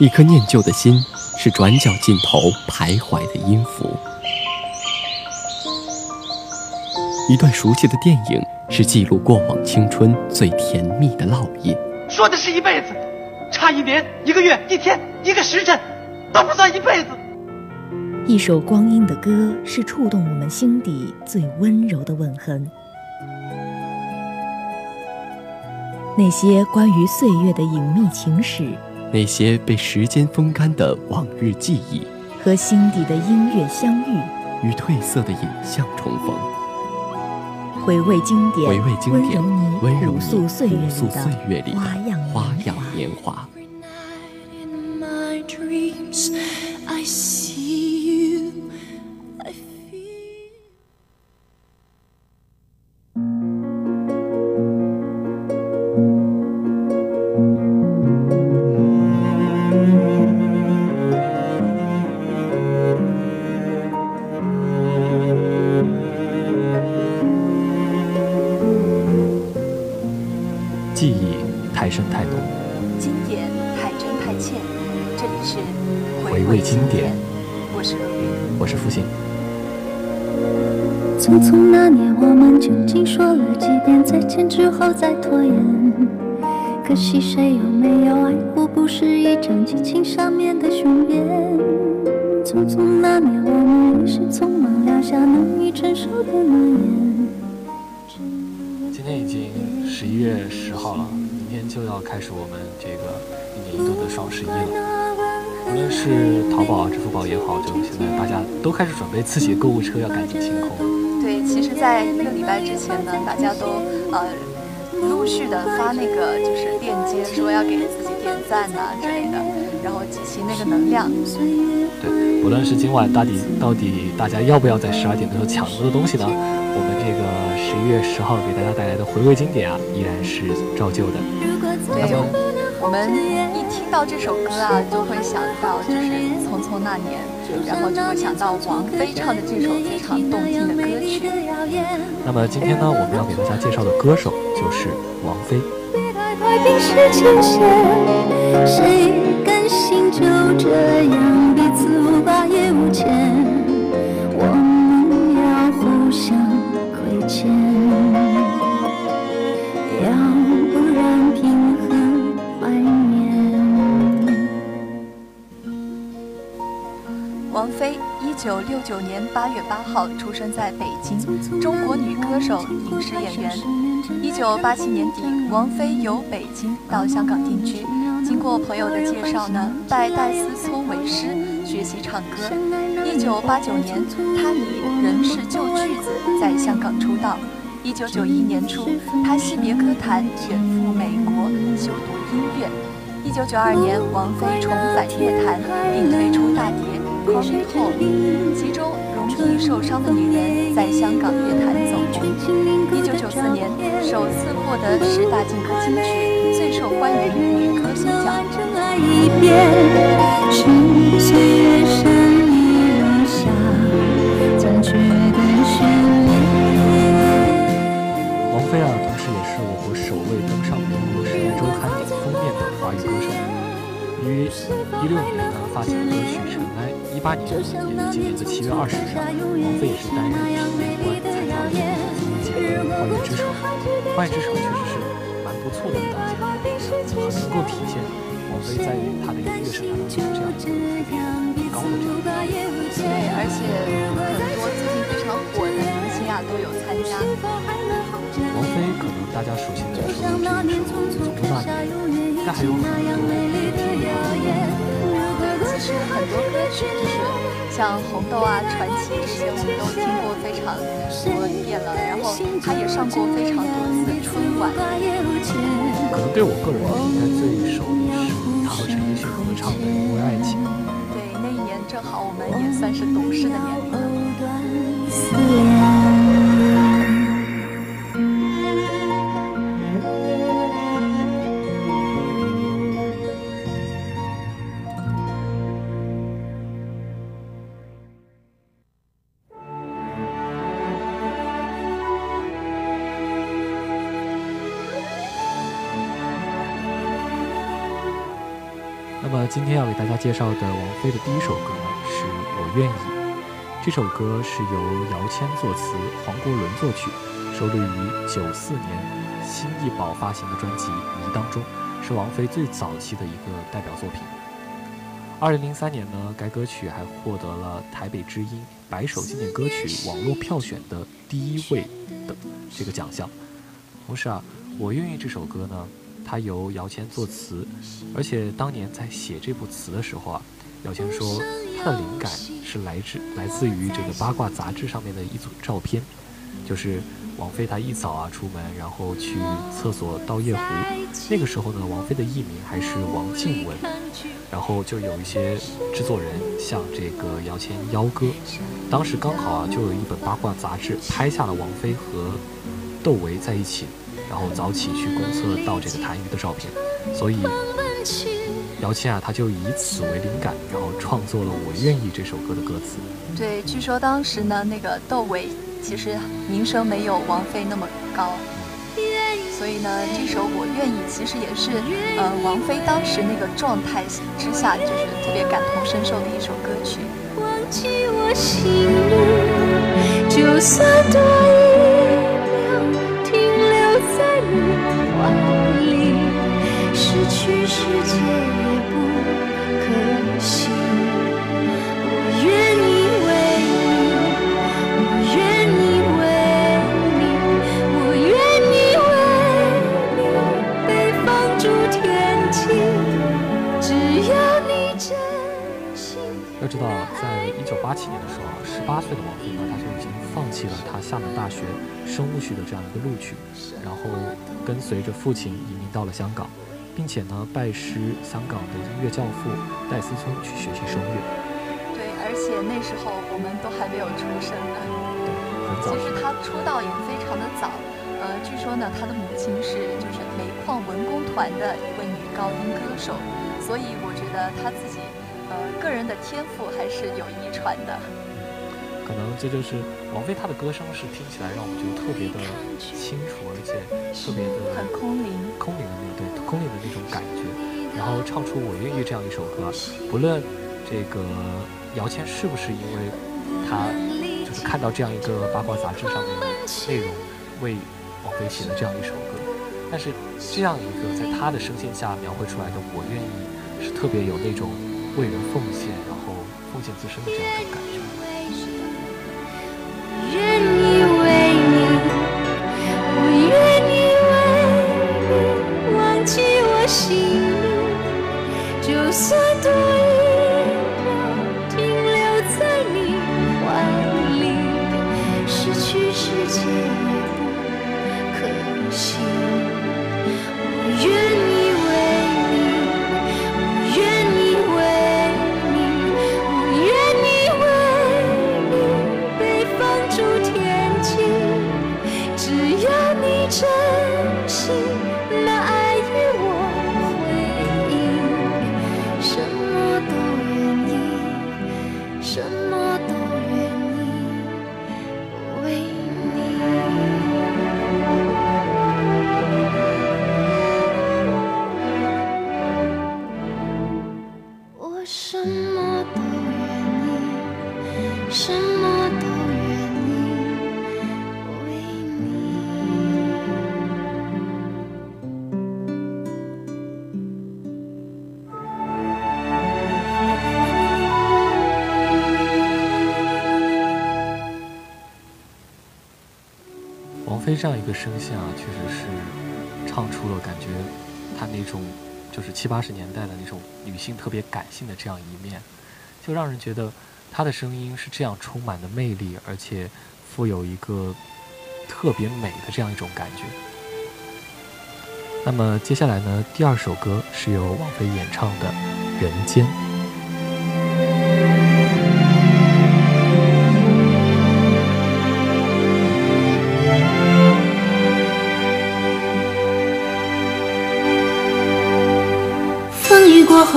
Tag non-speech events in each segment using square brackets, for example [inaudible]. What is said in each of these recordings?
一颗念旧的心，是转角尽头徘徊的音符；一段熟悉的电影，是记录过往青春最甜蜜的烙印。说的是一辈子，差一年、一个月、一天、一个时辰，都不算一辈子。一首光阴的歌，是触动我们心底最温柔的吻痕。那些关于岁月的隐秘情史，那些被时间风干的往日记忆，和心底的音乐相遇，与褪色的影像重逢。回味经典，回味经典，温柔你朴素岁月里的花样花样年华。们究竟说了几遍再见之后再拖延？可惜谁有没有爱过，不是一张激情上面的雄辩。匆匆那年，我们一时匆忙撂下难以承受的诺言。今天已经十一月十号了，明天就要开始我们这个一年一度的双十一了。无论是淘宝、支付宝也好，就现在大家都开始准备自己的购物车，要赶紧清空。在一个礼拜之前呢，大家都呃陆续的发那个就是链接，说要给自己点赞呐之类的，然后集齐那个能量。对，不论是今晚到底到底大家要不要在十二点的时候抢那么多东西呢？我们这个十一月十号给大家带来的回味经典啊，依然是照旧的。对。我们一听到这首歌啊，就会想到就是《匆匆那年》，然后就会想到王菲唱的这首非常动听的歌曲。那么今天呢，我们要给大家介绍的歌手就是王菲。谁甘心就这样彼此无挂也无牵？菲，一九六九年八月八号出生在北京，中国女歌手、影视演员。一九八七年底，王菲由北京到香港定居。经过朋友的介绍呢，拜戴思聪为师学习唱歌。一九八九年，她以《人是旧句子》在香港出道。一九九一年初，她惜别歌坛，远赴美国修读音乐。一九九二年，王菲重返乐坛，并推出大碟。Call Me Home，其中容易受伤的女人在香港乐坛走红。一九九四年，首次获得十大劲歌金曲最受欢迎女歌星奖。王菲啊，同时也是我国首位登上美国《时代周刊》封面的华语歌手。于一六年呢，发行的歌曲《尘埃》。一八年，也是今年的七月二十日，王菲也是担任评委官，参加了综艺节目《花月之城》。《花月之城》确实是蛮不错的一档节目，很能够体现王菲在于她的音乐生涯当中这样一个很高的这样。对，而且很多最近非常火的明星啊都有参加。王菲可能大家熟悉的除了这首《匆匆那年》，应该还有很多的。是很多歌曲，就是像《红豆》啊、《传奇》这些，我们都听过非常多遍了。然后他也上过非常多次春晚。可能对我个人来说，应该最熟的是他和陈奕迅合唱的《因为爱情》。对，那一年正好我们也算是懂事的年龄。了今天要给大家介绍的王菲的第一首歌呢，是我愿意。这首歌是由姚谦作词，黄国伦作曲，收录于九四年新艺宝发行的专辑《迷》当中，是王菲最早期的一个代表作品。二零零三年呢，该歌曲还获得了台北之音百首经典歌曲网络票选的第一位的这个奖项。同时啊，我愿意这首歌呢。它由姚谦作词，而且当年在写这部词的时候啊，姚谦说他的灵感是来自来自于这个八卦杂志上面的一组照片，就是王菲她一早啊出门，然后去厕所倒夜壶，那个时候呢，王菲的艺名还是王静雯，然后就有一些制作人向这个姚谦邀歌，当时刚好啊就有一本八卦杂志拍下了王菲和窦唯在一起。然后早起去公厕倒这个痰盂的照片，所以姚谦啊，他就以此为灵感，然后创作了《我愿意》这首歌的歌词。对，据说当时呢，那个窦唯其实名声没有王菲那么高，所以呢，这首《我愿意》其实也是呃王菲当时那个状态之下，就是特别感同身受的一首歌曲。忘记我心里，就算多知道，在一九八七年的时候，十八岁的王菲呢，她就已经放弃了她厦门大学生物系的这样一个录取，然后跟随着父亲移民到了香港。并且呢，拜师香港的音乐教父戴思聪去学习声乐。对，而且那时候我们都还没有出生呢。对 [laughs] 很早。其实她出道也非常的早，呃，据说呢，她的母亲是就是煤矿文工团的一位女高音歌手，所以我觉得她自己呃个人的天赋还是有遗传的。可能这就是王菲她的歌声是听起来让我们觉得特别的清楚，而且特别的很空灵，空灵的那对空灵的那种感觉。然后唱出《我愿意》这样一首歌，不论这个姚谦是不是因为他就是看到这样一个八卦杂志上面的内容为王菲写的这样一首歌，但是这样一个在他的声线下描绘出来的《我愿意》是特别有那种为人奉献，然后奉献自身的这样一种感觉。这样一个声线啊，确实是唱出了感觉，她那种就是七八十年代的那种女性特别感性的这样一面，就让人觉得她的声音是这样充满的魅力，而且富有一个特别美的这样一种感觉。那么接下来呢，第二首歌是由王菲演唱的《人间》。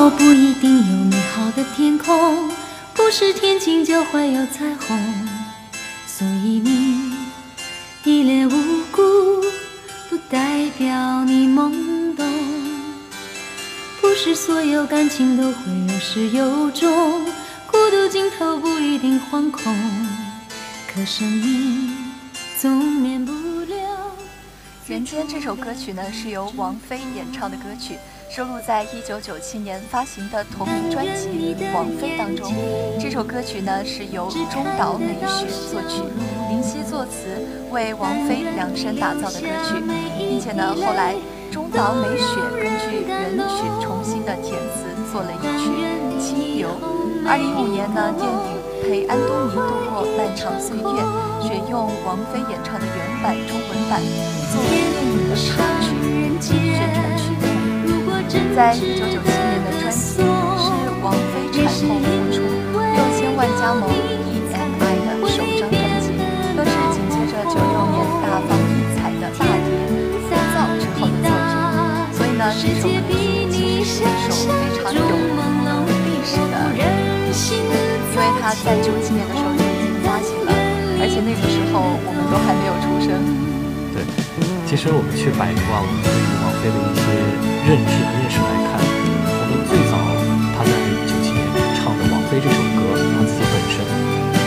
不一定有美好的天空，不是天晴就会有彩虹，所以你一脸无辜，不代表你懵懂。不是所有感情都会有始有终，孤独尽头不一定惶恐，可生命总免不了。《人间》这首歌曲呢，是由王菲演唱的歌曲，收录在一九九七年发行的同名专辑《王菲》当中。这首歌曲呢，是由中岛美雪作曲，林夕作词，为王菲量身打造的歌曲，并且呢，后来。中岛美雪根据原曲重新的填词做了一曲《清流》。二零一五年呢，电影《陪安东尼度过漫长岁月》选用王菲演唱的原版中文版作为电影的插曲宣传曲。在一九九七年的专辑是王菲产后复出六千万加盟 EMI 的首张专辑，更是紧接着九六年大放异彩的大碟。那这首歌曲其实是一首非常有历史的歌曲，因为它在九七年的时候就已经发行了，而且那个时候我们都还没有出生。对，其实我们去百度啊，我们对于王菲的一些认知和认识来看，可能最早他在九七年唱的《王菲》这首歌，她自己本身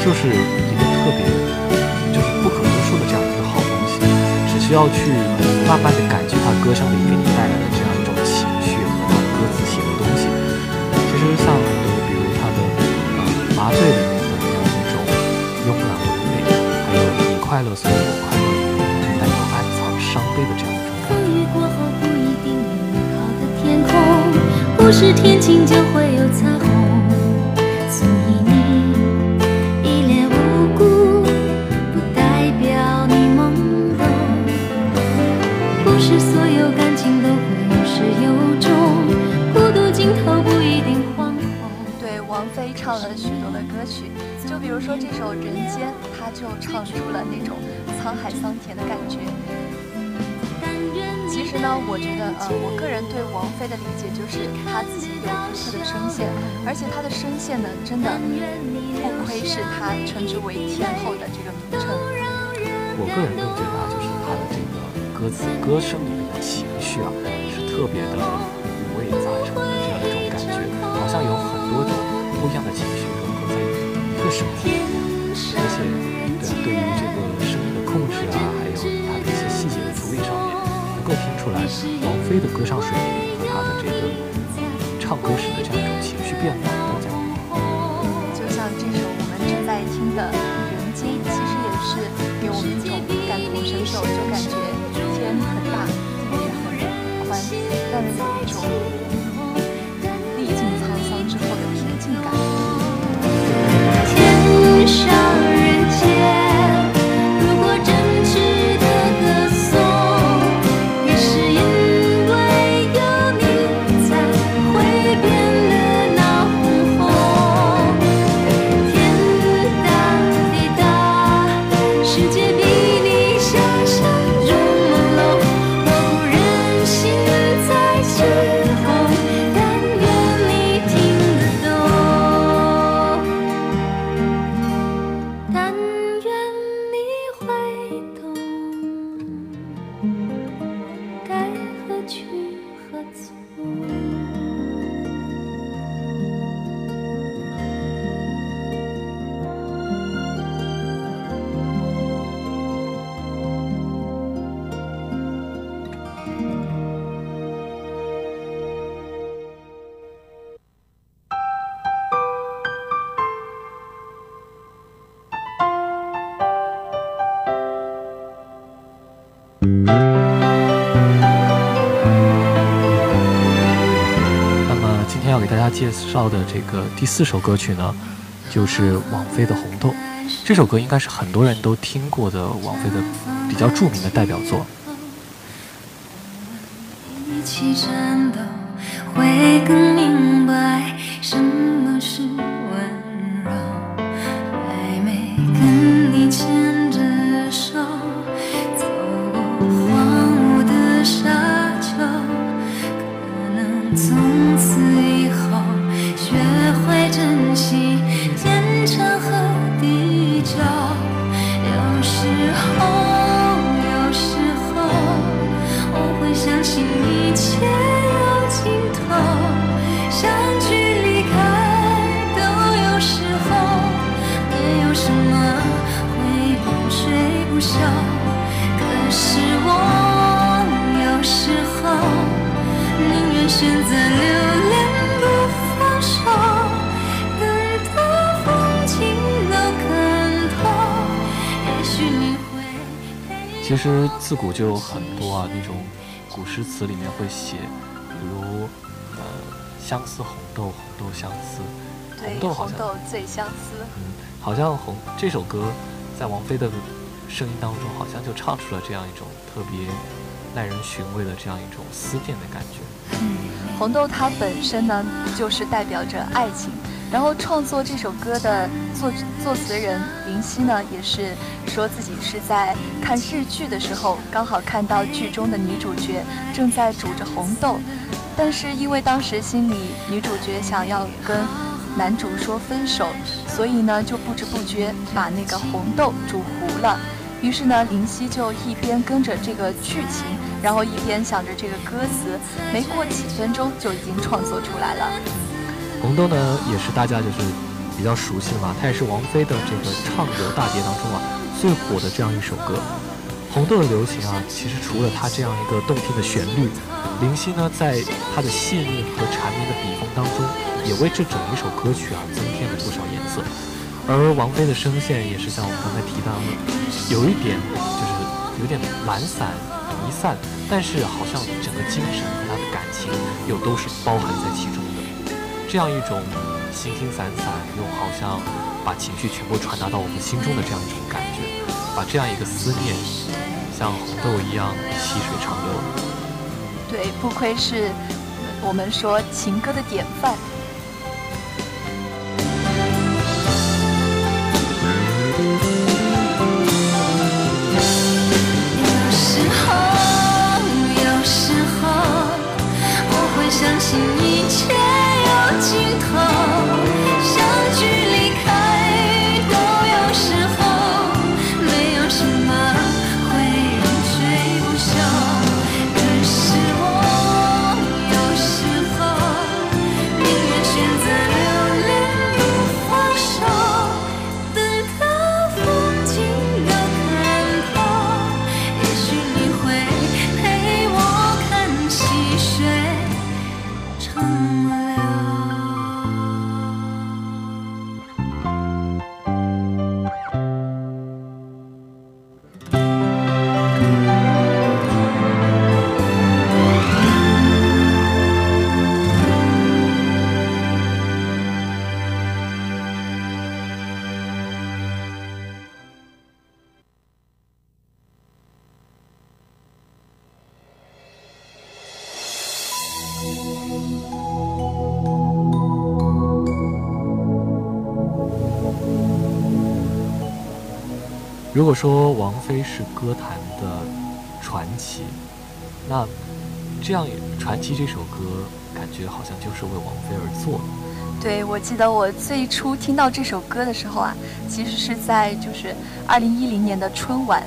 就是一个特别就是不可多数的这样一个好东西，只需要去慢慢的感觉他歌声里给你带来的这样一种情绪和他歌词写的东西。其实。像很多，比如他的《麻醉》里面的那样一种慵懒唯美，还有你快乐所以我是天晴就会有彩虹，所以你一脸无辜，不代表你懵懂。不是所有感情都会有始有终，孤独尽头不一定惶恐。对王菲唱了许多的歌曲，就比如说这首《人间》，她就唱出了那种沧海桑田的感觉。其实呢，我觉得，呃，我个人对王菲的理解就是她自己有独特的声线，而且她的声线呢，真的不愧是她称之为天后的这个名称。我个人更觉得啊，就是她的这个歌词、歌声里面的情绪啊，是特别的的歌唱水平。介绍的这个第四首歌曲呢，就是王菲的《红豆》。这首歌应该是很多人都听过的王菲的比较著名的代表作。相思红豆，红豆相思，红豆好像红豆最相思。嗯，好像红这首歌在王菲的声音当中，好像就唱出了这样一种特别耐人寻味的这样一种思念的感觉。嗯红豆它本身呢，就是代表着爱情。然后创作这首歌的作作词人林夕呢，也是说自己是在看日剧的时候，刚好看到剧中的女主角正在煮着红豆，但是因为当时心里女主角想要跟男主说分手，所以呢就不知不觉把那个红豆煮糊了。于是呢，林夕就一边跟着这个剧情，然后一边想着这个歌词，没过几分钟就已经创作出来了。红豆呢，也是大家就是比较熟悉的嘛，它也是王菲的这个唱游大碟当中啊最火的这样一首歌。红豆的流行啊，其实除了它这样一个动听的旋律，林夕呢在它的细腻和缠绵的笔锋当中，也为这整一首歌曲啊增添了不少颜色。而王菲的声线也是像我们刚才提到的，有一点就是有点懒散弥散，但是好像整个精神和她的感情又都是包含在其中的。这样一种形形散散又好像把情绪全部传达到我们心中的这样一种感觉，把这样一个思念像红豆一样细水长流。对，不愧是我们说情歌的典范。果说王菲是歌坛的传奇，那这样《传奇》这首歌，感觉好像就是为王菲而做的。对，我记得我最初听到这首歌的时候啊，其实是在就是二零一零年的春晚，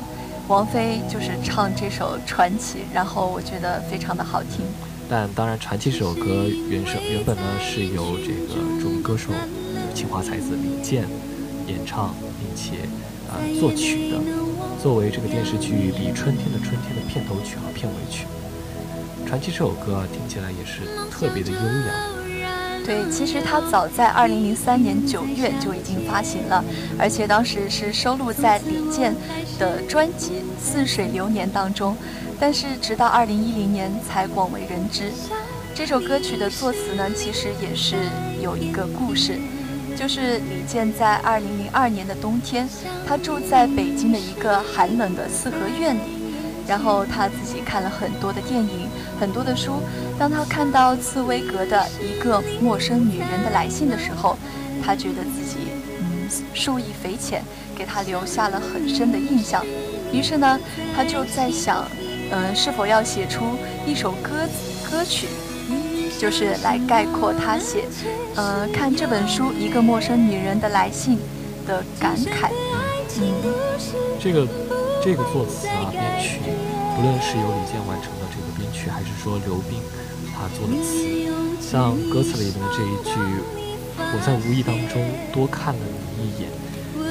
王菲就是唱这首《传奇》，然后我觉得非常的好听。但当然，《传奇》这首歌原声原本呢是由这个著名歌手清华才子李健演唱，并且呃作曲的，作为这个电视剧《李春天的春天》的片头曲和片尾曲。《传奇》这首歌，听起来也是特别的悠扬。对，其实它早在二零零三年九月就已经发行了，而且当时是收录在李健的专辑《似水流年》当中，但是直到二零一零年才广为人知。这首歌曲的作词呢，其实也是有一个故事，就是李健在二零零二年的冬天，他住在北京的一个寒冷的四合院里。然后他自己看了很多的电影，很多的书。当他看到茨威格的一个陌生女人的来信的时候，他觉得自己嗯受益匪浅，给他留下了很深的印象。于是呢，他就在想，嗯，是否要写出一首歌歌曲，就是来概括他写，呃，看这本书《一个陌生女人的来信》的感慨。嗯，这个。这个作词啊，编曲，不论是由李健完成的这个编曲，还是说刘冰他做的词，像歌词里面的这一句“我在无意当中多看了你一眼”，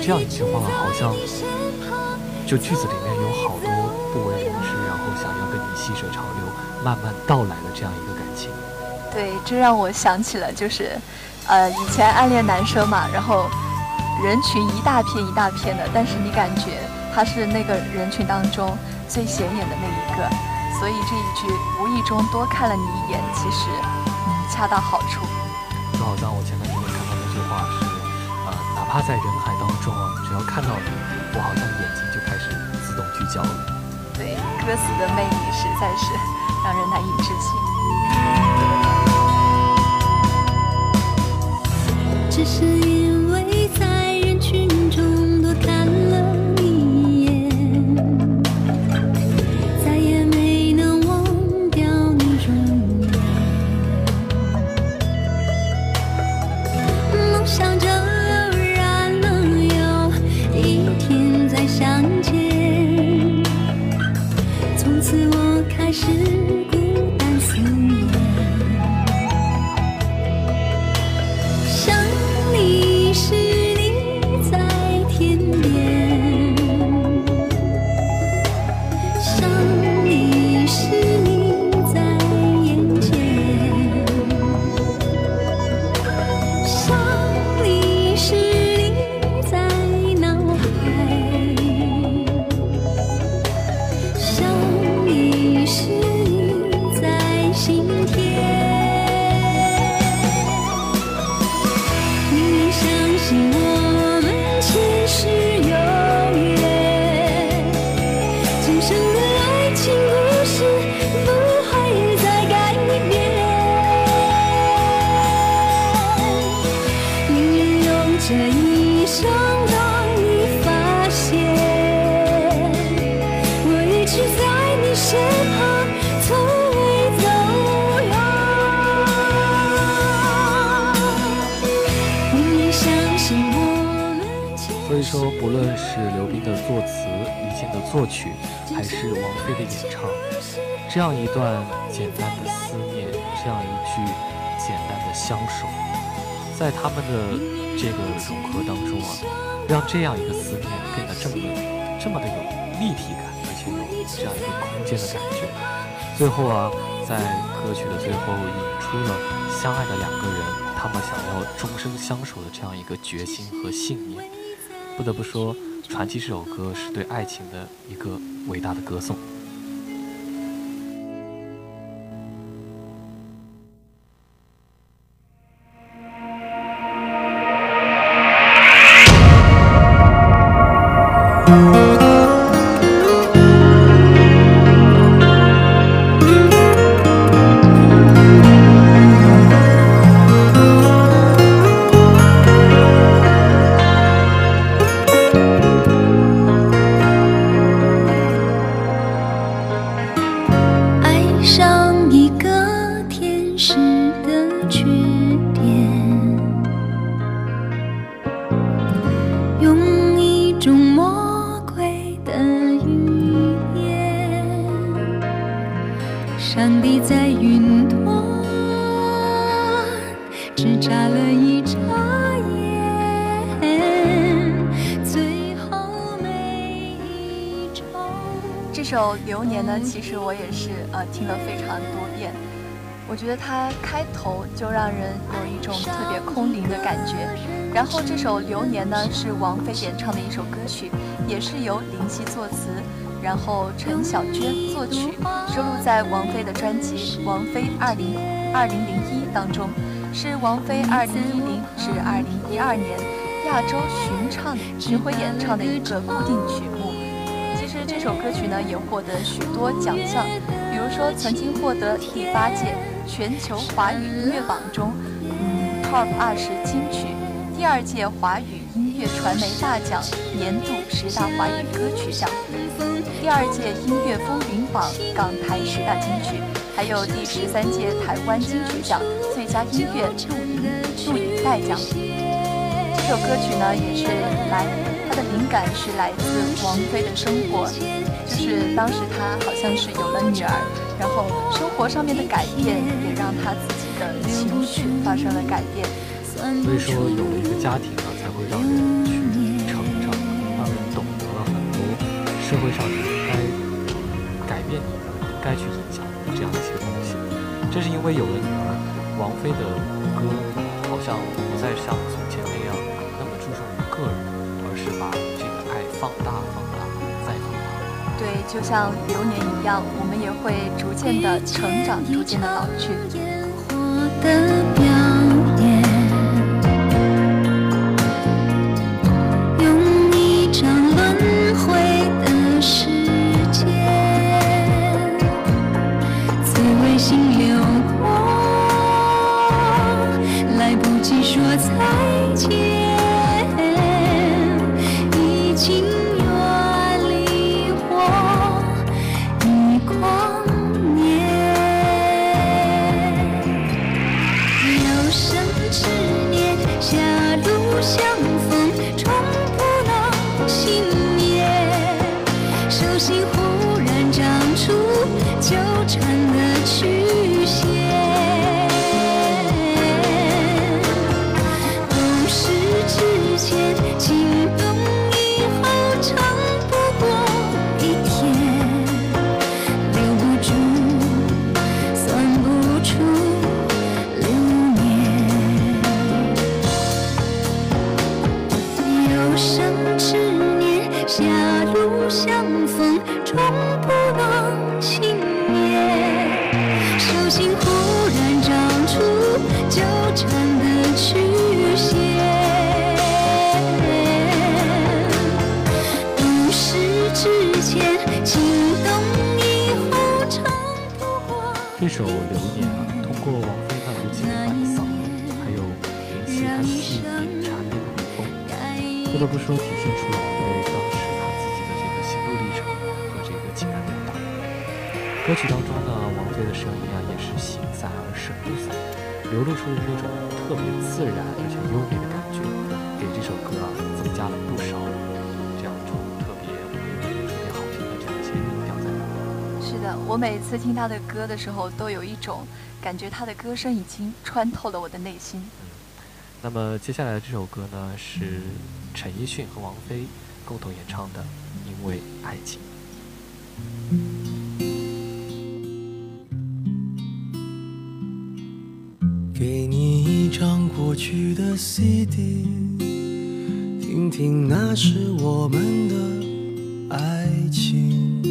这样一句话，好像就句子里面有好多不为人知，然后想要跟你细水长流、慢慢道来的这样一个感情。对，这让我想起了，就是，呃，以前暗恋男生嘛，然后人群一大片一大片的，但是你感觉他是那个人群当中最显眼的那一个，所以这一句无意中多看了你一眼，其实嗯恰到好处。就好像我前段时间看到那句话是，呃，哪怕在人海当中啊，只要看到你，我好像眼睛就开始自动聚焦了。对，歌词的魅力实在是让人难以置信。只是因作曲，还是王菲的演唱，这样一段简单的思念，这样一句简单的相守，在他们的这个融合当中啊，让这样一个思念变得这么的、这么的有立体感，而且有这样一个空间的感觉。最后啊，在歌曲的最后引出了相爱的两个人，他们想要终生相守的这样一个决心和信念。不得不说，《传奇》这首歌是对爱情的一个伟大的歌颂。听了非常多遍。我觉得它开头就让人有一种特别空灵的感觉。然后这首流年呢是王菲演唱的一首歌曲，也是由林夕作词，然后陈小娟作曲，收录在王菲的专辑《王菲二零二零零一》当中，是王菲二零一零至二零一二年亚洲巡唱巡回演唱的一个固定曲目。其实这首歌曲呢也获得许多奖项，说曾经获得第八届全球华语音乐榜中，嗯，Top 二十金曲，第二届华语音乐传媒大奖年度十大华语歌曲奖，第二届音乐风云榜港台十大金曲，还有第十三届台湾金曲奖最佳音乐录音录影带奖。这首歌曲呢也是来。他的灵感是来自王菲的生活，就是当时她好像是有了女儿，然后生活上面的改变也让她自己的情绪发生了改变。所以说，有了一个家庭呢，才会让人去成长，让人懂得了很多社会上是应该改变你的、该去影响你的这样一些东西。正是因为有了女儿，王菲的歌好像不再像从前那样那么注重于个人，而是把这个爱放大、放大。对，就像流年一样，我们也会逐渐的成长，逐渐的老去。不得不说体现出了王菲当时她自己的这个心路历程和这个情感表达。歌曲当中呢，王菲的声音啊也是形散而神不散，流露出那种特别自然而且优美的感觉，给这首歌啊增加了不少这样一种特别唯美、特别好听的这样一些调在里面。是的，我每次听他的歌的时候，都有一种感觉，他的歌声已经穿透了我的内心。那么接下来的这首歌呢，是陈奕迅和王菲共同演唱的《因为爱情》。给你一张过去的 CD，听听那是我们的爱情。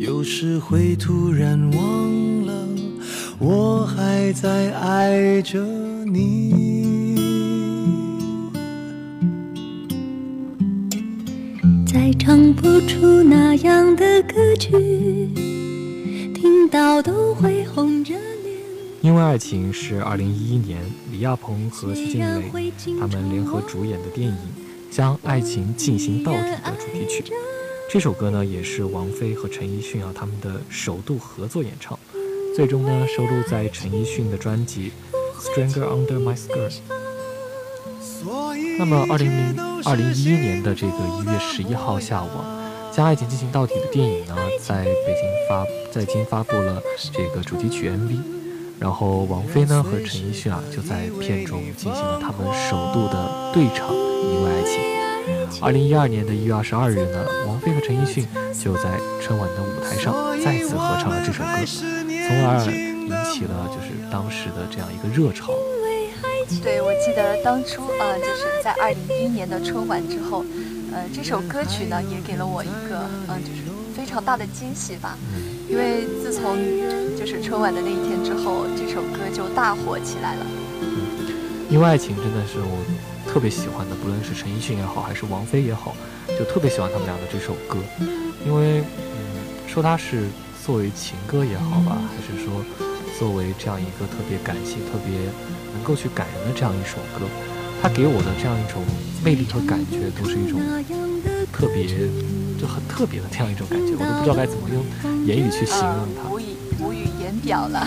有时会突然忘了，我还在爱着你。出那样的歌曲，听到都会红着脸。因为爱情是二零一一年李亚鹏和徐静蕾他们联合主演的电影《将爱情进行到底》的主题曲。这首歌呢，也是王菲和陈奕迅啊他们的首度合作演唱，最终呢收录在陈奕迅的专辑《Stranger Under My Skirt》。那么，二零零二零一一年的这个一月十一号下午，《将爱情进行到底》的电影呢，在北京发在京发布了这个主题曲 MV，然后王菲呢和陈奕迅啊就在片中进行了他们首度的对唱《因为爱情》。二零一二年的一月二十二日呢，王菲和陈奕迅就在春晚的舞台上再次合唱了这首歌，从而引起了就是当时的这样一个热潮。对，我记得当初呃，就是在二零一一年的春晚之后，呃，这首歌曲呢也给了我一个嗯，就是非常大的惊喜吧。因为自从就是春晚的那一天之后，这首歌就大火起来了。因为爱情真的是我特别喜欢的，不论是陈奕迅也好，还是王菲也好，就特别喜欢他们俩的这首歌。因为嗯，说它是作为情歌也好吧，还是说作为这样一个特别感性、特别能够去感人的这样一首歌，它给我的这样一种魅力和感觉，都是一种特别就很特别的这样一种感觉，我都不知道该怎么用言语去形容它。无以无语言表了。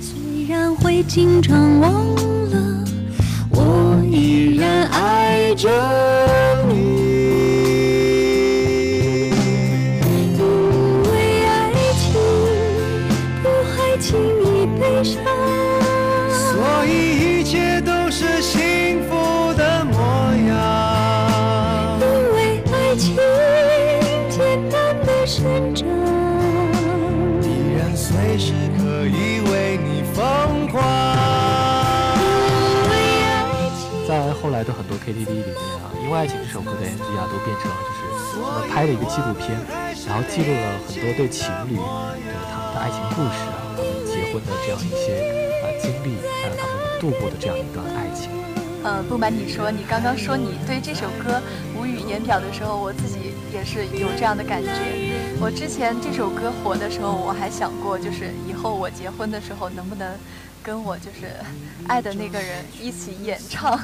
虽然会经常忘了，我依然爱着 KTV 里面啊，因为爱情这首歌的 MV 啊，都变成了就是他们拍了一个纪录片，然后记录了很多对情侣的他们的爱情故事啊，他们结婚的这样一些啊经历，还有他们度过的这样一段爱情。呃，不瞒你说，你刚刚说你对这首歌无语言表的时候，我自己也是有这样的感觉。我之前这首歌火的时候，我还想过，就是以后我结婚的时候能不能跟我就是爱的那个人一起演唱。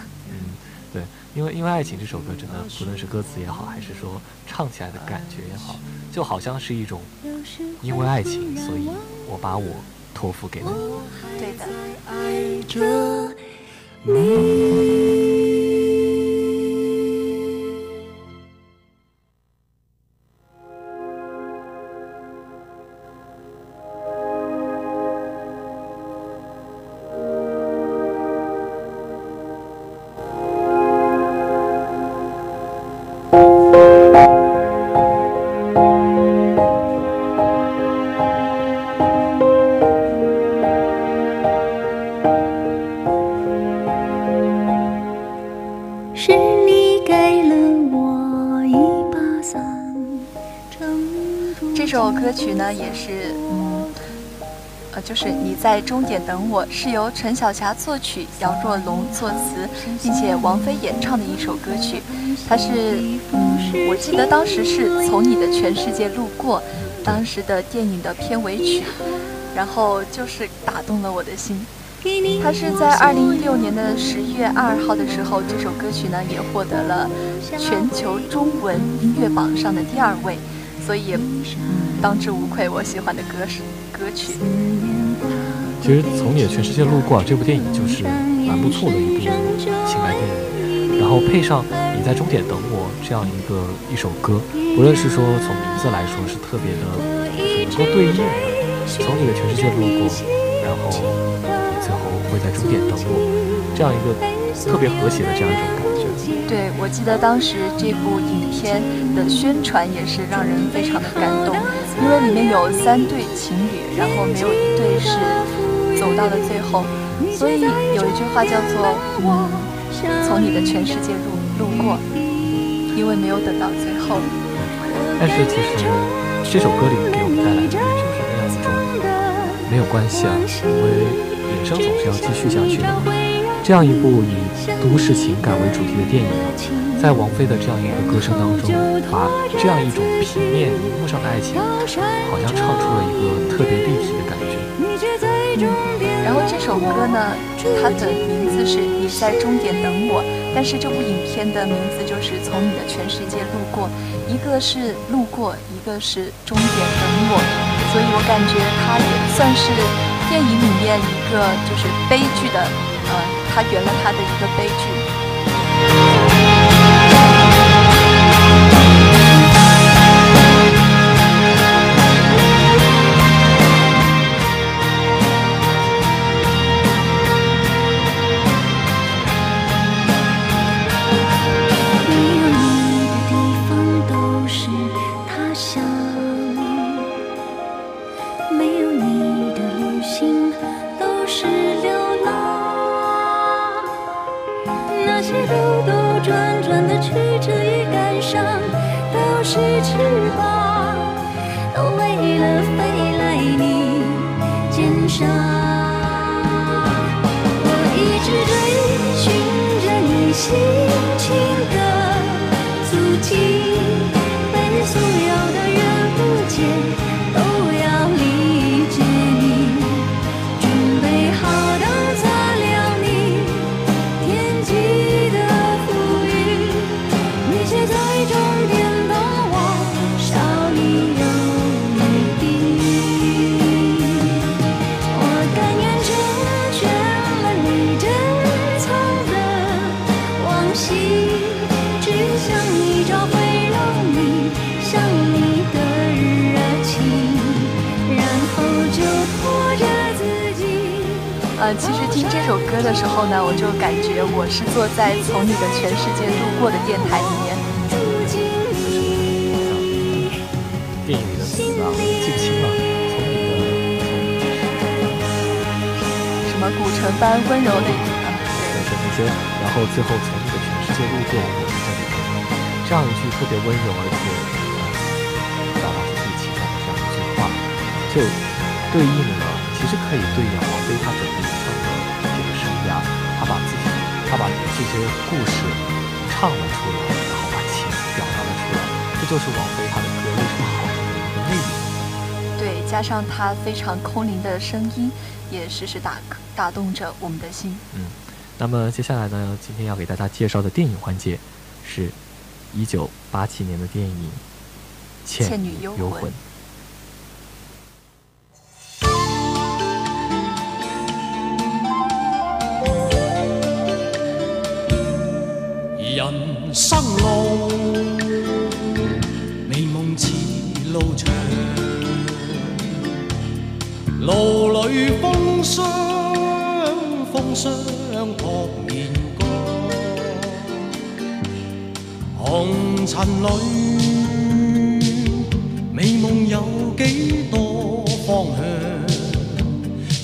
因为因为爱情这首歌真的，不论是歌词也好，还是说唱起来的感觉也好，就好像是一种因为爱情，所以我把我托付给了你。对的。你。呢也是，呃就是你在终点等我，是由陈小霞作曲，姚若龙作词，并且王菲演唱的一首歌曲。它是，我记得当时是从你的全世界路过，当时的电影的片尾曲，然后就是打动了我的心。它是在二零一六年的十一月二号的时候，这首歌曲呢也获得了全球中文音乐榜上的第二位，所以，当之无愧我喜欢的歌是歌曲。其实从你的全世界路过这部电影就是蛮不错的一部情感电影，然后配上你在终点等我这样一个一首歌，无论是说从名字来说是特别的，能够对应的。从你的全世界路过，然后你最后会在终点等我，这样一个特别和谐的这样一种感觉。对，我记得当时这部影片的宣传也是让人非常的感动，因为里面有三对情侣，然后没有一对是。走到了最后，所以有一句话叫做“我从你的全世界路路过”，因为没有等到最后。但是其实这首歌里给我们带来的就是那样一种没有关系啊，因为人生总是要继续下去的。这样一部以都市情感为主题的电影，在王菲的这样一个歌声当中，把这样一种平面荧幕上的爱情，好像唱出了一个特别立体的感觉。然后这首歌呢，它的名字是你在终点等我，但是这部影片的名字就是从你的全世界路过，一个是路过，一个是终点等我，所以我感觉它也算是电影里面一个就是悲剧的，呃，他圆了他的一个悲剧。过的电台里面。电影里的词啊，记不清了。什么古城般温柔的？对，是那些，然后最后从你的全世。界路过我在这里，这样一句特别温柔而且表达自己情感的这样一句话，就对应了，其实可以对应王菲她整个演唱的这个生涯，她把自己，她把这些故事唱了出来，然后把情表达了出来，这就是王菲她的歌为什么好听的一个魅力。对，加上她非常空灵的声音，也时时打打动着我们的心。嗯。那么接下来呢？今天要给大家介绍的电影环节，是一九八七年的电影《倩女幽魂》。美梦有几多方向？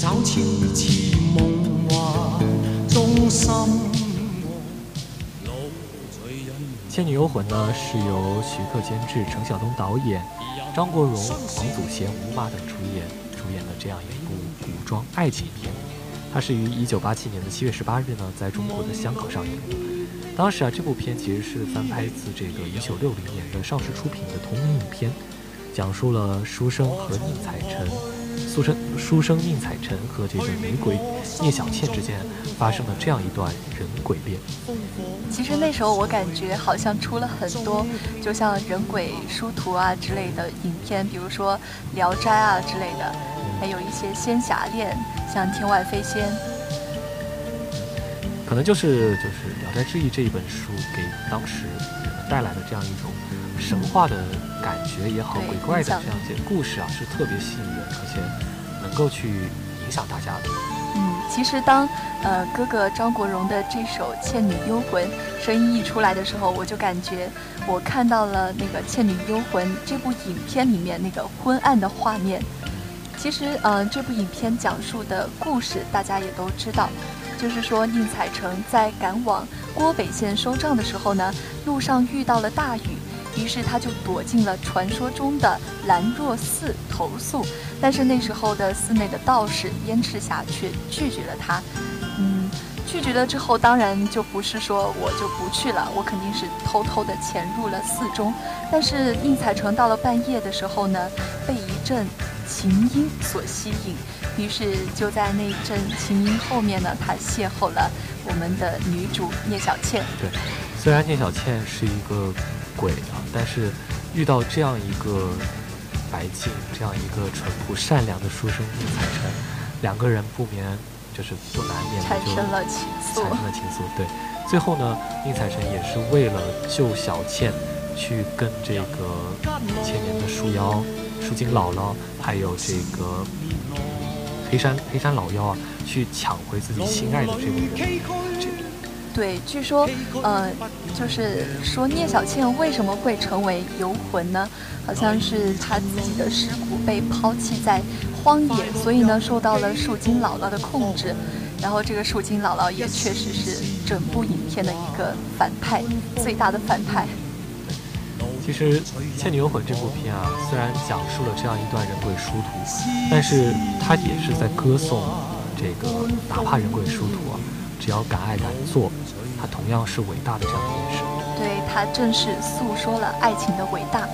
找痴痴梦幻中心。《倩女幽魂》呢，是由徐克监制，陈晓东导演，张国荣、王祖贤、吴马等主演主演的这样一部古装爱情片。它是于一九八七年的七月十八日呢，在中国的香港上映。当时啊，这部片其实是翻拍自这个一九六零年的邵氏出品的同名影片，讲述了书生和宁采臣、书生书生宁采臣和这个女鬼聂小倩之间发生了这样一段人鬼恋。其实那时候我感觉好像出了很多，就像人鬼殊途啊之类的影片，比如说《聊斋》啊之类的，还有一些仙侠恋。像天外飞仙，可能就是就是《聊斋志异》这一本书给当时人们带来的这样一种神话的感觉也好，鬼怪的这样一些故事啊，是特别吸引人，而且能够去影响大家的。嗯，其实当呃哥哥张国荣的这首《倩女幽魂》声音一出来的时候，我就感觉我看到了那个《倩女幽魂》这部影片里面那个昏暗的画面。其实，嗯，这部影片讲述的故事大家也都知道，就是说宁采臣在赶往郭北县收账的时候呢，路上遇到了大雨，于是他就躲进了传说中的兰若寺投宿。但是那时候的寺内的道士燕赤霞却拒绝了他，嗯，拒绝了之后，当然就不是说我就不去了，我肯定是偷偷的潜入了寺中。但是宁采臣到了半夜的时候呢，被一阵。琴音所吸引，于是就在那阵琴音后面呢，他邂逅了我们的女主聂小倩。对，虽然聂小倩是一个鬼啊，但是遇到这样一个白净、这样一个淳朴善良的书生宁采臣，两个人不免就是不难免产生了情愫。产生了情愫，对。最后呢，宁采臣也是为了救小倩，去跟这个千年的树妖。树精姥姥，还有这个黑山黑山老妖啊，去抢回自己心爱的这个人。对，据说，呃，就是说聂小倩为什么会成为游魂呢？好像是她自己的尸骨被抛弃在荒野，所以呢受到了树精姥姥的控制。然后这个树精姥姥也确实是整部影片的一个反派，最大的反派。其实《倩女幽魂》这部片啊，虽然讲述了这样一段人鬼殊途，但是它也是在歌颂这个哪怕人鬼殊途啊，只要敢爱敢做，它同样是伟大的这样一件事。对，它正是诉说了爱情的伟大。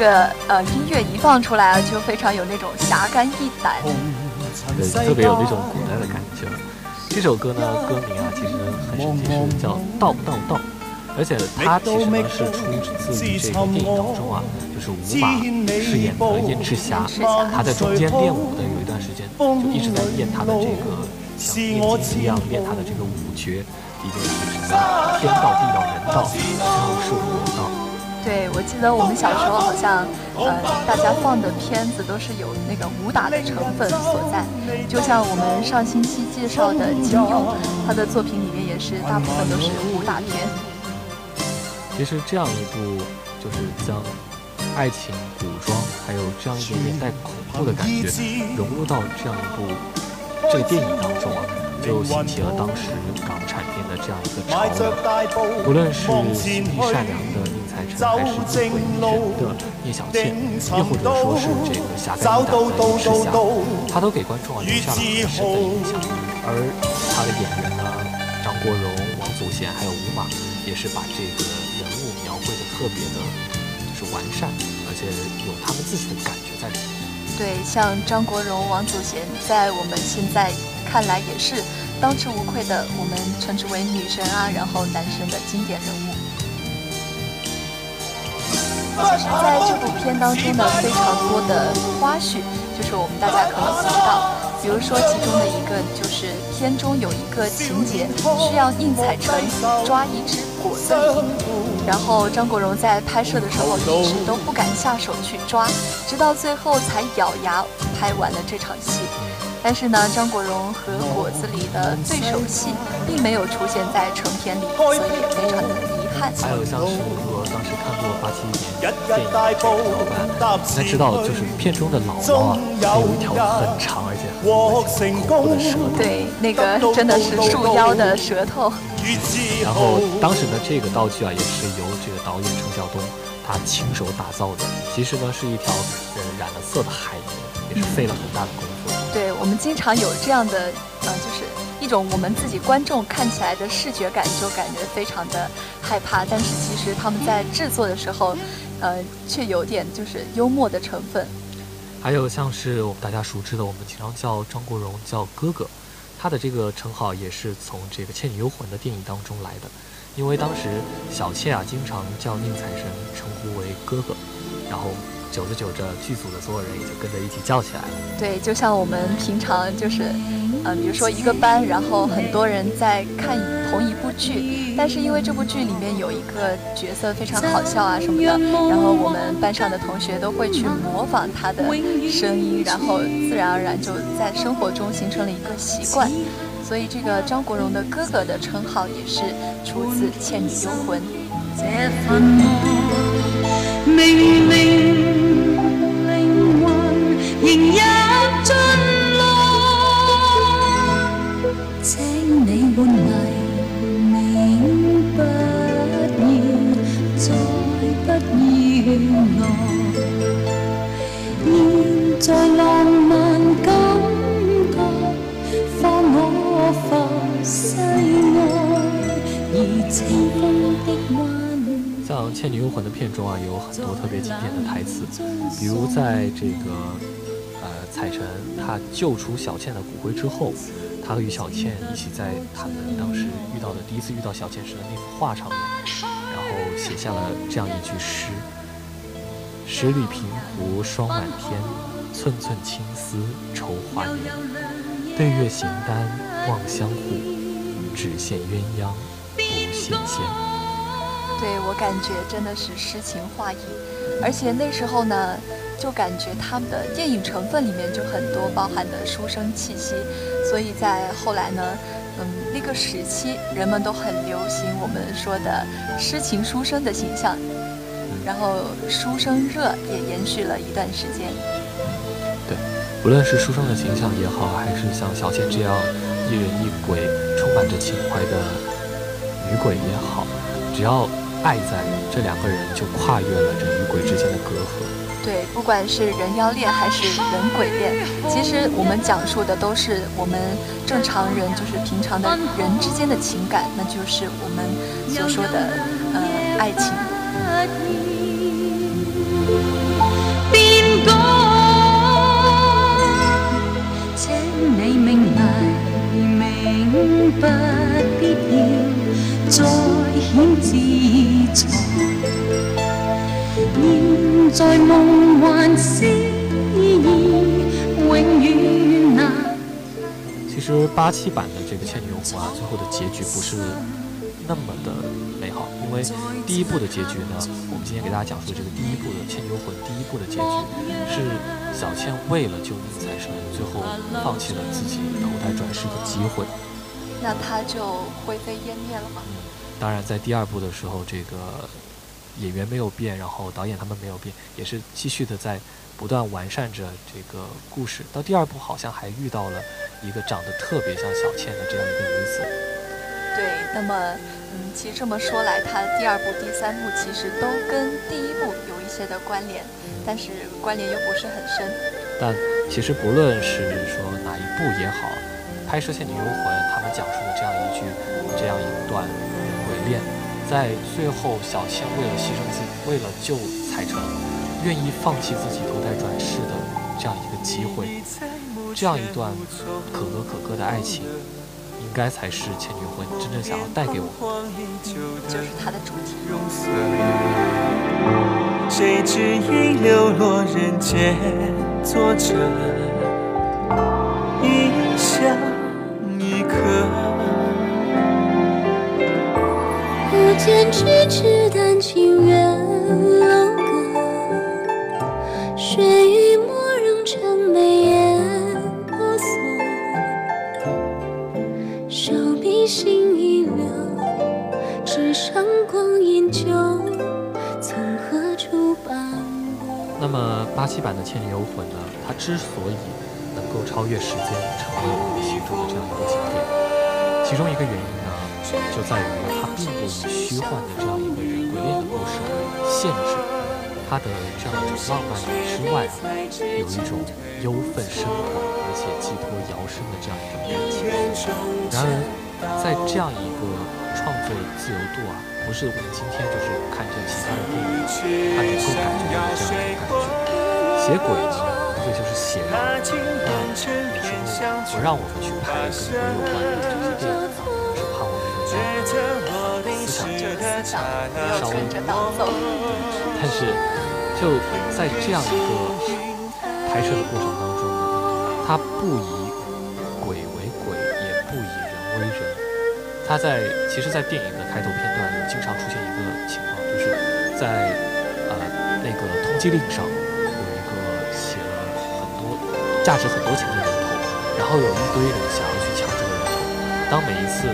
个呃音乐一放出来啊，就非常有那种侠肝义胆，对，特别有那种古代的感觉。这首歌呢，歌名啊其实很神奇，是叫《道道道》，而且它其实呢是出自于这个电影当中啊，就是吴马饰演的燕赤霞，他在中间练武的有一段时间，就一直在练他的这个像念经一样练他的这个武诀，一定是什么天道、地道、人道，最后是我道。对，我记得我们小时候好像，呃，大家放的片子都是有那个武打的成分所在，就像我们上星期介绍的金庸，他的作品里面也是大部分都是武打片。其实这样一部就是将爱情、古装，还有这样一点点带恐怖的感觉融入到这样一部这个电影当中啊。就兴起了当时港产片的这样一个潮流，无论是心地善良的还是机鬼迷人的聂小倩，又或者说是这个侠肝义胆的林青霞，他都给观众啊留下了很深的印象。而他的演员呢，张国荣、王祖贤还有吴马，也是把这个人物描绘的特别的，就是完善，而且有他们自己的感觉在里面。对，像张国荣、王祖贤，在我们现在。看来也是当之无愧的，我们称之为女神啊，然后男神的经典人物。其实在这部片当中呢，非常多的花絮，就是我们大家可能不知道。比如说其中的一个，就是片中有一个情节，需要宁采臣抓一只果子狸，然后张国荣在拍摄的时候一直都不敢下手去抓，直到最后才咬牙拍完了这场戏。但是呢，张国荣和果子狸的对手戏并没有出现在成片里，所以也非常的遗憾。当时看过八七年电影《老板》，应该知道就是片中的老猫啊，它有一条很长而且很恐怖的舌头。对，那个真的是束腰的舌头。然后当时的这个道具啊，也是由这个导演程晓东他亲手打造的。其实呢，是一条呃染了色的海绵，也是费了很大的功夫。对我们经常有这样的，呃，就是一种我们自己观众看起来的视觉感，就感觉非常的害怕。但是其实他们在制作的时候，呃，却有点就是幽默的成分。还有像是我们大家熟知的，我们经常叫张国荣叫哥哥，他的这个称号也是从这个《倩女幽魂》的电影当中来的。因为当时小倩啊，经常叫宁采臣称呼为哥哥，然后。久着久着，剧组的所有人也就跟着一起叫起来了。对，就像我们平常就是，嗯，比如说一个班，然后很多人在看同一部剧，但是因为这部剧里面有一个角色非常好笑啊什么的，然后我们班上的同学都会去模仿他的声音，然后自然而然就在生活中形成了一个习惯。所以这个张国荣的哥哥的称号也是出自《倩女幽魂》。迎入进来，请你换迷，明不要，再不要我。现在浪漫感觉，放我发西爱，而清风的湾。像《倩女幽魂》的片中啊，有很多特别经典的台词，比如在这个。彩晨他救出小倩的骨灰之后，他和于小倩一起在他们当时遇到的第一次遇到小倩时的那幅画上面，然后写下了这样一句诗：“十里平湖霜满天，寸寸青丝愁华年。对月形单望相护，只羡鸳鸯不羡仙。”对我感觉真的是诗情画意，而且那时候呢。就感觉他们的电影成分里面就很多包含的书生气息，所以在后来呢，嗯，那个时期人们都很流行我们说的诗情书生的形象，然后书生热也延续了一段时间。对，无论是书生的形象也好，还是像小倩这样一人一鬼、充满着情怀的女鬼也好，只要爱在，这两个人就跨越了这女鬼之间的隔阂。对，不管是人妖恋还是人鬼恋，其实我们讲述的都是我们正常人，就是平常的人之间的情感，那就是我们所说的呃爱情。边个，请你明明不必要再显自裁。在梦幻其其实八七版的这个《倩女幽魂》啊，最后的结局不是那么的美好，因为第一部的结局呢，我们今天给大家讲述这个第一部的《倩女幽魂》第一部的结局是小倩为了救宁采臣，最后放弃了自己投胎转世的机会。那他就灰飞烟灭了吗？当然，在第二部的时候，这个演员没有变，然后导演他们没有变，也是继续的在不断完善着这个故事。到第二部，好像还遇到了一个长得特别像小倩的这样一个女子。对，那么，嗯，其实这么说来，它第二部、第三部其实都跟第一部有一些的关联，但是关联又不是很深。但其实不论是说哪一部也好，拍摄《倩女幽魂》，他们讲述的这样一句、这样一段鬼恋，在最后小倩为了牺牲自己，为了救彩晨，愿意放弃自己投胎转世的这样一个机会，这样一段可歌可歌的爱情。应该才是《倩女幽魂》真正想要带给我的，就是它的主题。谁知已流落人间，作者一香一颗。不见咫尺丹青远楼阁，雪与墨融成眉眼。心已留，纸上光阴旧，从何处斑驳？那么八七版的《倩女幽魂》呢？它之所以能够超越时间，成为我们心中的这样一个经典，其中一个原因呢，就在于它并不以虚幻的这样一个人鬼恋的故事为限制，它的这样一种浪漫之外啊，有一种忧愤深广，而且寄托摇身的这样一种感情。然而。在这样一个创作的自由度啊，不是我们今天就是看这其他的电影，它能够感觉到的这样一种感觉。写鬼呢，无非就是写人。那有时候不让我们去拍跟鬼有关的这些电影，思想思想稍微导走。但是就在这样一个拍摄的过程当中呢，他不以鬼为鬼，也不以人。为人，他在其实，在电影的开头片段里，经常出现一个情况，就是在呃那个通缉令上有一个写了很多价值很多钱的人头，然后有一堆人想要去抢这个人头。当每一次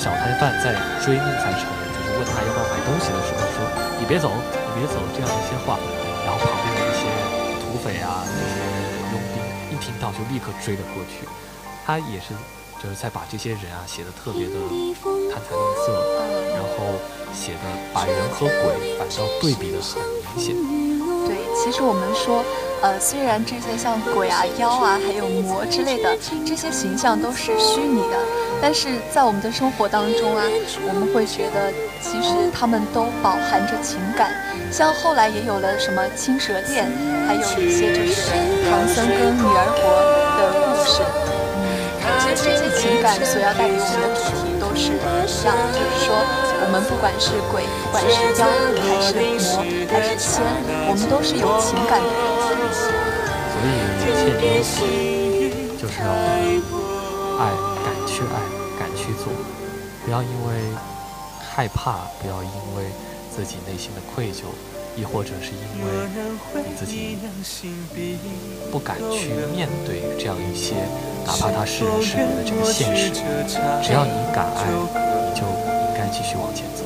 小摊贩在追宁采臣，就是问他要不要买东西的时候，说你别走，你别走这样一些话，然后旁边的一些土匪啊，那些佣兵一听到就立刻追了过去，他也是。就是在把这些人啊写的特别的贪财吝啬，然后写的把人和鬼反倒对比的很明显。其实我们说，呃，虽然这些像鬼啊、妖啊，还有魔之类的这些形象都是虚拟的，但是在我们的生活当中啊，我们会觉得其实他们都饱含着情感。像后来也有了什么青蛇恋，还有一些就是唐僧跟女儿国的故事。嗯其实这些情感所要带给我们的主题都是一样，就是说，我们不管是鬼，不管是妖，还是魔，还是仙，我们都是有情感的人。所以，切记就是让我们爱，敢去爱，敢去做，不要因为害怕，不要因为自己内心的愧疚。亦或者是因为你自己不敢去面对这样一些，哪怕它是人是鬼的这个现实，只要你敢爱，你就应该继续往前走。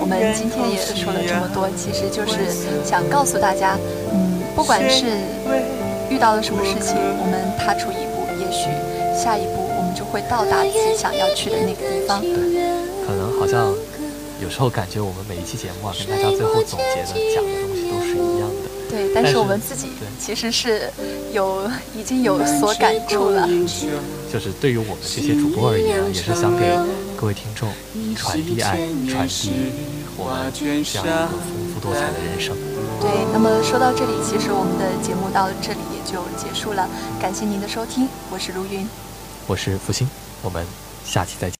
我们今天也说了这么多，其实就是想告诉大家，嗯，不管是遇到了什么事情，我们踏出一步，也许下一步我们就会到达自己想要去的那个地方。可能好像。有时候感觉我们每一期节目啊，跟大家最后总结的讲的东西都是一样的。对，但是我们自己其实是有已经有所感触了。就是对于我们这些主播而言，也是想给各位听众传递爱，传递我们这样一个丰富多彩的人生。对，那么说到这里，其实我们的节目到这里也就结束了。感谢您的收听，我是卢云，我是福星，我们下期再见。